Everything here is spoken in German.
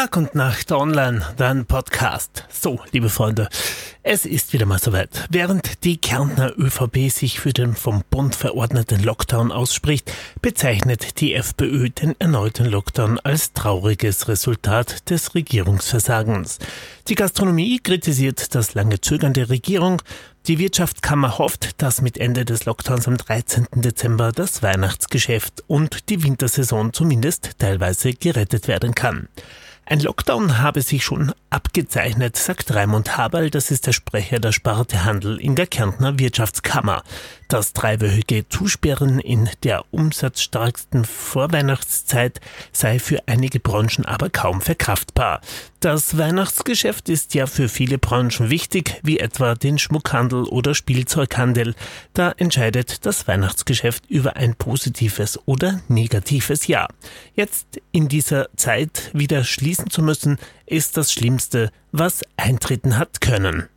Tag und Nacht online, dein Podcast. So, liebe Freunde, es ist wieder mal soweit. Während die Kärntner ÖVP sich für den vom Bund verordneten Lockdown ausspricht, bezeichnet die FPÖ den erneuten Lockdown als trauriges Resultat des Regierungsversagens. Die Gastronomie kritisiert das lange Zögern der Regierung. Die Wirtschaftskammer hofft, dass mit Ende des Lockdowns am 13. Dezember das Weihnachtsgeschäft und die Wintersaison zumindest teilweise gerettet werden kann. Ein Lockdown habe sich schon abgezeichnet, sagt Raimund Haberl, das ist der Sprecher der Sparte Handel in der Kärntner Wirtschaftskammer. Das dreiwöchige Zusperren in der umsatzstarksten Vorweihnachtszeit sei für einige Branchen aber kaum verkraftbar. Das Weihnachtsgeschäft ist ja für viele Branchen wichtig, wie etwa den Schmuckhandel oder Spielzeughandel. Da entscheidet das Weihnachtsgeschäft über ein positives oder negatives Jahr. Jetzt in dieser Zeit wieder schließen zu müssen, ist das Schlimmste, was eintreten hat können.